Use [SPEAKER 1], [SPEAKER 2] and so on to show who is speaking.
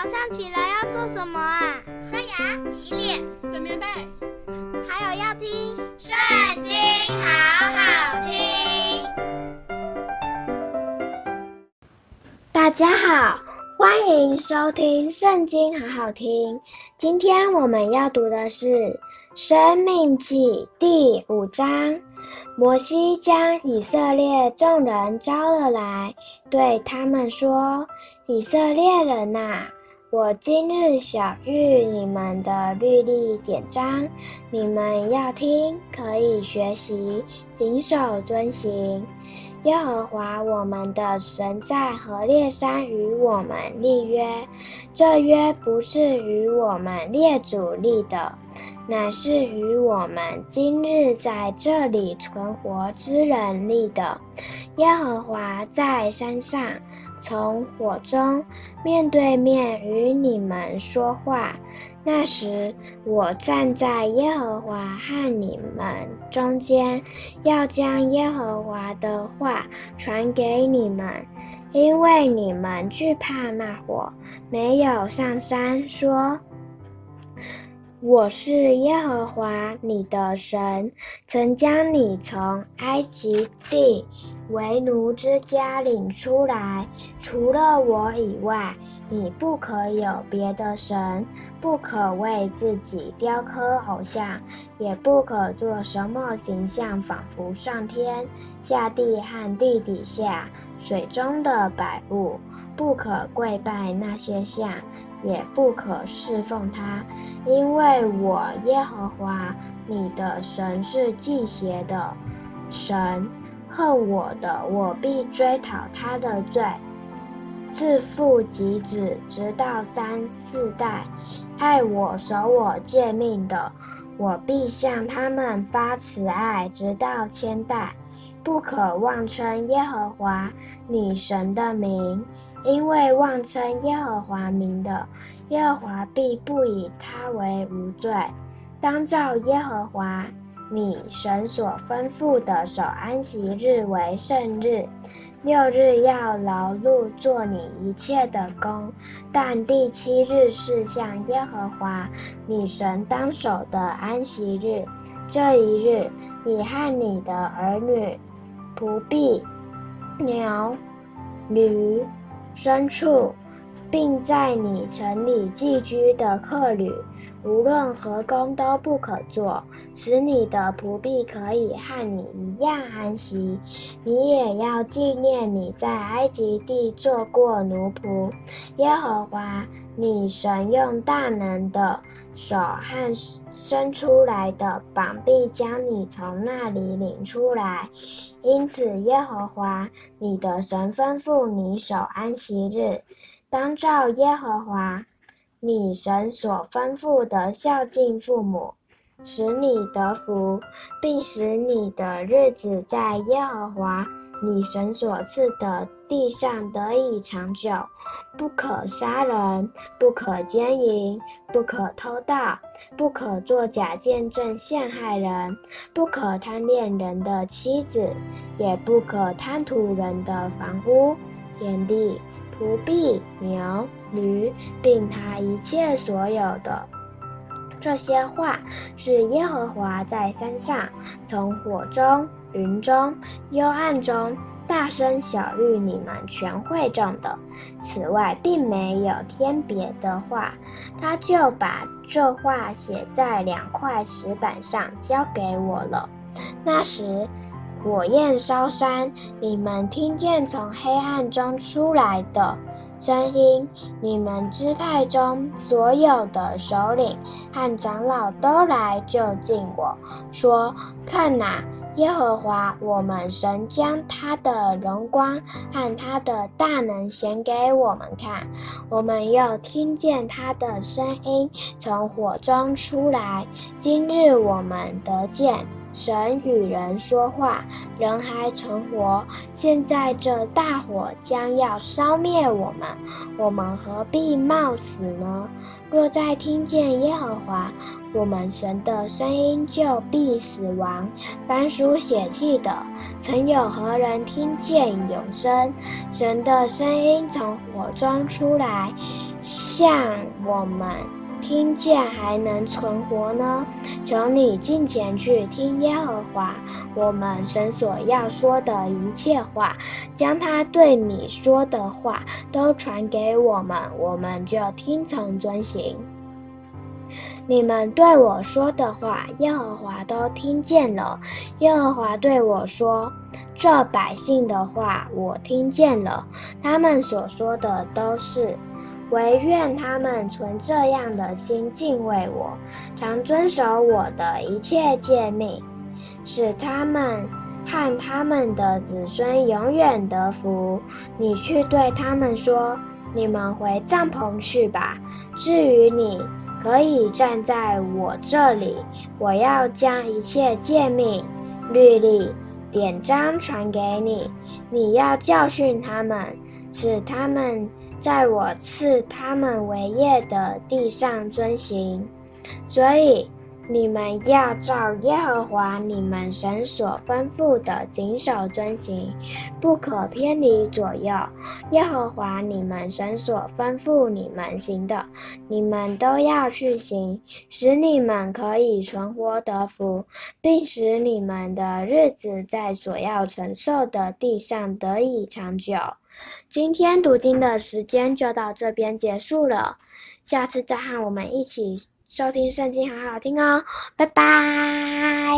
[SPEAKER 1] 早上起来要做什么啊？
[SPEAKER 2] 刷牙、洗脸、
[SPEAKER 3] 整棉被，
[SPEAKER 1] 还有要听《
[SPEAKER 2] 圣经》，好好听。
[SPEAKER 4] 大家好，欢迎收听《圣经》，好好听。今天我们要读的是《生命记》第五章。摩西将以色列众人招了来，对他们说：“以色列人哪，我今日晓諭你们的律例典章，你们要听，可以学习，谨守遵行。耶和华我们的神在何烈山与我们立约，这约不是与我们列祖立的。”乃是与我们今日在这里存活之人立的。耶和华在山上从火中面对面与你们说话，那时我站在耶和华和你们中间，要将耶和华的话传给你们，因为你们惧怕那火，没有上山说。我是耶和华你的神，曾将你从埃及地为奴之家领出来。除了我以外，你不可有别的神，不可为自己雕刻偶像，也不可做什么形象，仿佛上天、下地和地底下水中的百物，不可跪拜那些像。也不可侍奉他，因为我耶和华你的神是忌邪的神，恨我的，我必追讨他的罪，自父及子，直到三四代；爱我、守我诫命的，我必向他们发慈爱，直到千代。不可妄称耶和华你神的名。因为妄称耶和华名的，耶和华必不以他为无罪。当照耶和华你神所吩咐的守安息日为圣日。六日要劳碌做你一切的工，但第七日是向耶和华你神当守的安息日。这一日，你和你的儿女、仆婢、牛、驴。牲畜，并在你城里寄居的客旅，无论何工都不可做，使你的仆婢可以和你一样安息。你也要纪念你在埃及地做过奴仆，耶和华你神用大能的手和伸出来的膀臂将你从那里领出来。因此，耶和华你的神吩咐你守安息日，当照耶和华。你神所吩咐的孝敬父母，使你得福，并使你的日子在耶和华你神所赐的地上得以长久。不可杀人，不可奸淫，不可偷盗，不可作假见证陷害人，不可贪恋人的妻子，也不可贪图人的房屋、田地。仆婢、牛、驴，并他一切所有的，这些话是耶和华在山上，从火中、云中、幽暗中大声晓諭你们全会众的。此外，并没有添别的话。他就把这话写在两块石板上，交给我了。那时。火焰烧山，你们听见从黑暗中出来的声音。你们支派中所有的首领和长老都来就近我说：“看哪，耶和华我们神将他的荣光和他的大能显给我们看。我们又听见他的声音从火中出来。今日我们得见。”神与人说话，人还存活。现在这大火将要烧灭我们，我们何必冒死呢？若再听见耶和华我们神的声音，就必死亡。凡属血气的，曾有何人听见永生？神的声音从火中出来，向我们听见还能存活呢？求你近前去听耶和华我们神所要说的一切话，将他对你说的话都传给我们，我们就听从遵行。你们对我说的话，耶和华都听见了。耶和华对我说：“这百姓的话，我听见了。他们所说的都是，惟愿他们存这样的心敬畏我，常遵守我的一切诫命，使他们和他们的子孙永远得福。你去对他们说：你们回帐篷去吧。至于你，可以站在我这里，我要将一切诫命、律例、典章传给你。你要教训他们，使他们在我赐他们为业的地上遵行。所以。你们要照耶和华你们神所吩咐的谨守遵行，不可偏离左右。耶和华你们神所吩咐你们行的，你们都要去行，使你们可以存活得福，并使你们的日子在所要承受的地上得以长久。今天读经的时间就到这边结束了，下次再和我们一起。收听圣经好好听哦，拜拜。